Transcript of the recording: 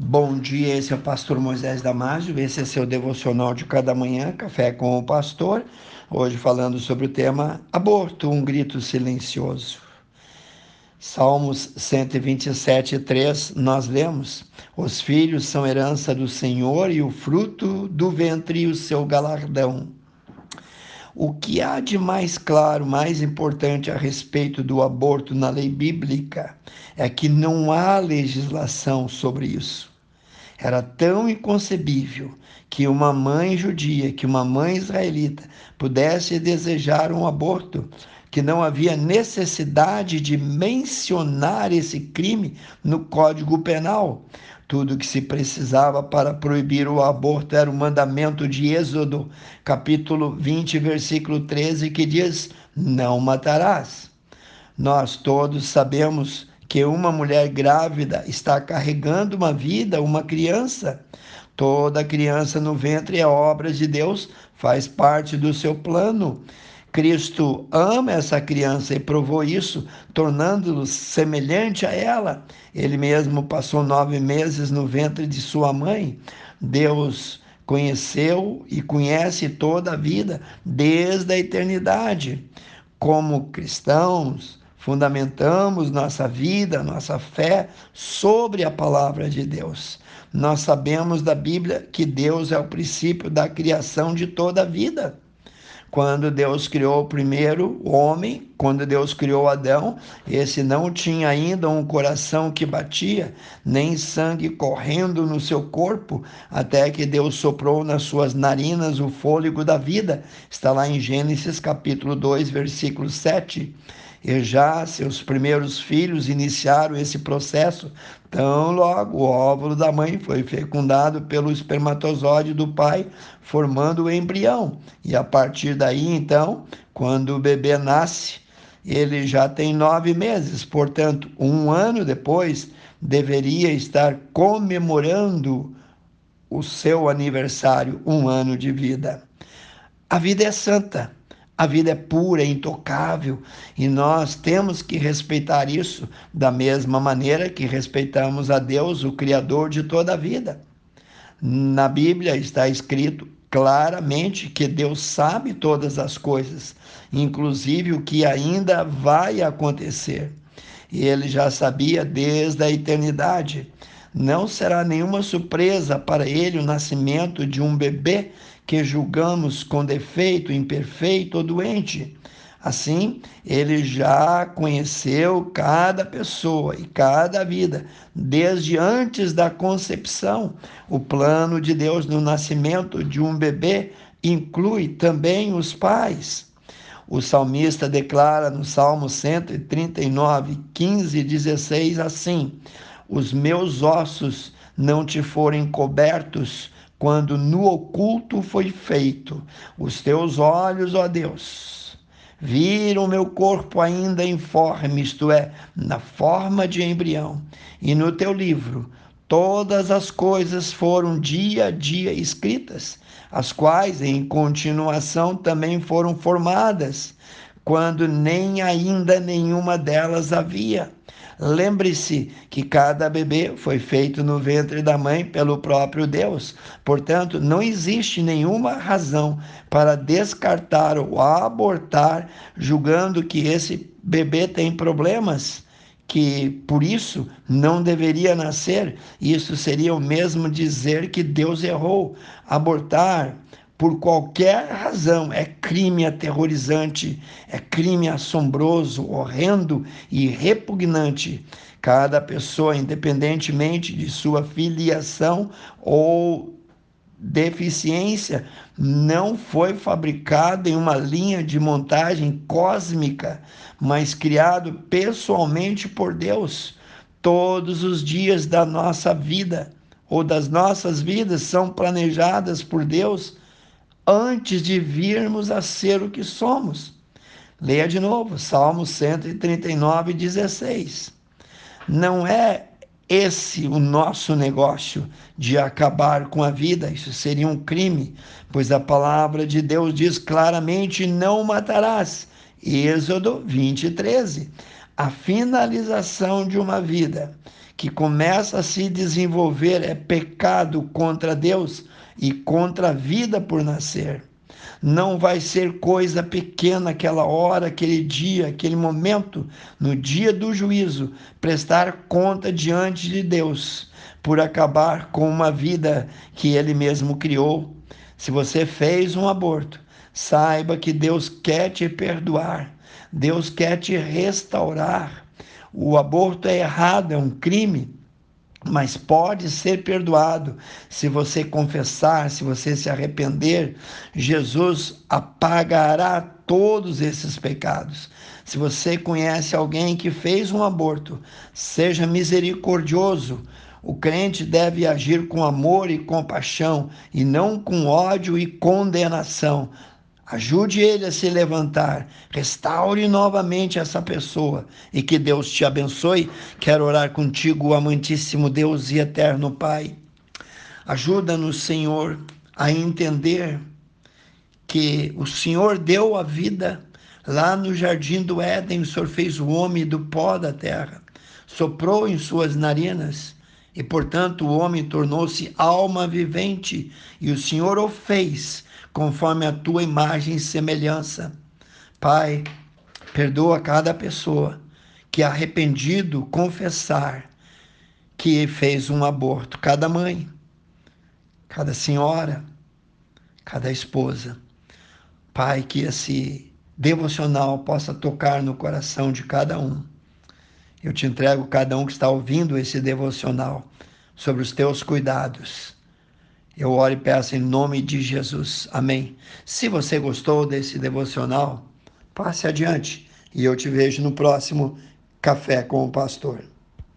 Bom dia, esse é o pastor Moisés Damásio, esse é seu devocional de cada manhã, Café com o Pastor. Hoje falando sobre o tema Aborto, um grito silencioso. Salmos 127, 3, nós lemos: Os filhos são herança do Senhor e o fruto do ventre o seu galardão. O que há de mais claro, mais importante a respeito do aborto na lei bíblica é que não há legislação sobre isso. Era tão inconcebível que uma mãe judia, que uma mãe israelita pudesse desejar um aborto, que não havia necessidade de mencionar esse crime no Código Penal. Tudo que se precisava para proibir o aborto era o mandamento de Êxodo, capítulo 20, versículo 13, que diz: Não matarás. Nós todos sabemos que uma mulher grávida está carregando uma vida, uma criança. Toda criança no ventre é obra de Deus, faz parte do seu plano. Cristo ama essa criança e provou isso, tornando-lo semelhante a ela. Ele mesmo passou nove meses no ventre de sua mãe. Deus conheceu e conhece toda a vida desde a eternidade. Como cristãos, fundamentamos nossa vida, nossa fé sobre a palavra de Deus. Nós sabemos da Bíblia que Deus é o princípio da criação de toda a vida. Quando Deus criou o primeiro homem, quando Deus criou Adão, esse não tinha ainda um coração que batia, nem sangue correndo no seu corpo, até que Deus soprou nas suas narinas o fôlego da vida. Está lá em Gênesis capítulo 2, versículo 7 e já seus primeiros filhos iniciaram esse processo. Tão logo o óvulo da mãe foi fecundado pelo espermatozoide do pai, formando o embrião. E a partir daí, então, quando o bebê nasce, ele já tem nove meses, portanto, um ano depois, deveria estar comemorando o seu aniversário, um ano de vida. A vida é santa a vida é pura, é intocável, e nós temos que respeitar isso da mesma maneira que respeitamos a Deus, o Criador de toda a vida. Na Bíblia está escrito claramente que Deus sabe todas as coisas, inclusive o que ainda vai acontecer. E ele já sabia desde a eternidade. Não será nenhuma surpresa para ele o nascimento de um bebê que julgamos com defeito, imperfeito ou doente. Assim, ele já conheceu cada pessoa e cada vida, desde antes da concepção. O plano de Deus no nascimento de um bebê inclui também os pais. O salmista declara no Salmo 139, 15 e 16 assim: Os meus ossos não te forem cobertos quando no oculto foi feito. Os teus olhos, ó Deus, viram meu corpo ainda informe, isto é, na forma de embrião. E no teu livro todas as coisas foram dia a dia escritas, as quais em continuação também foram formadas, quando nem ainda nenhuma delas havia Lembre-se que cada bebê foi feito no ventre da mãe pelo próprio Deus. Portanto, não existe nenhuma razão para descartar ou abortar, julgando que esse bebê tem problemas que por isso não deveria nascer. Isso seria o mesmo dizer que Deus errou. Abortar por qualquer razão, é crime aterrorizante, é crime assombroso, horrendo e repugnante. Cada pessoa, independentemente de sua filiação ou deficiência, não foi fabricado em uma linha de montagem cósmica, mas criado pessoalmente por Deus. Todos os dias da nossa vida ou das nossas vidas são planejadas por Deus antes de virmos a ser o que somos. Leia de novo, Salmo 139, 16. Não é esse o nosso negócio de acabar com a vida, isso seria um crime, pois a palavra de Deus diz claramente: não matarás. Êxodo 20, 13. A finalização de uma vida que começa a se desenvolver é pecado contra Deus e contra a vida por nascer. Não vai ser coisa pequena aquela hora, aquele dia, aquele momento, no dia do juízo, prestar conta diante de Deus por acabar com uma vida que Ele mesmo criou. Se você fez um aborto, saiba que Deus quer te perdoar, Deus quer te restaurar. O aborto é errado, é um crime, mas pode ser perdoado se você confessar, se você se arrepender. Jesus apagará todos esses pecados. Se você conhece alguém que fez um aborto, seja misericordioso. O crente deve agir com amor e compaixão e não com ódio e condenação. Ajude ele a se levantar, restaure novamente essa pessoa. E que Deus te abençoe. Quero orar contigo, amantíssimo Deus e eterno Pai. Ajuda-nos, Senhor, a entender que o Senhor deu a vida lá no jardim do Éden, o Senhor fez o homem do pó da terra, soprou em suas narinas. E, portanto, o homem tornou-se alma vivente. E o Senhor o fez conforme a tua imagem e semelhança. Pai, perdoa cada pessoa que arrependido confessar que fez um aborto, cada mãe, cada senhora, cada esposa. Pai, que esse devocional possa tocar no coração de cada um. Eu te entrego cada um que está ouvindo esse devocional sobre os teus cuidados eu oro e peço em nome de Jesus. Amém. Se você gostou desse devocional, passe adiante e eu te vejo no próximo Café com o Pastor.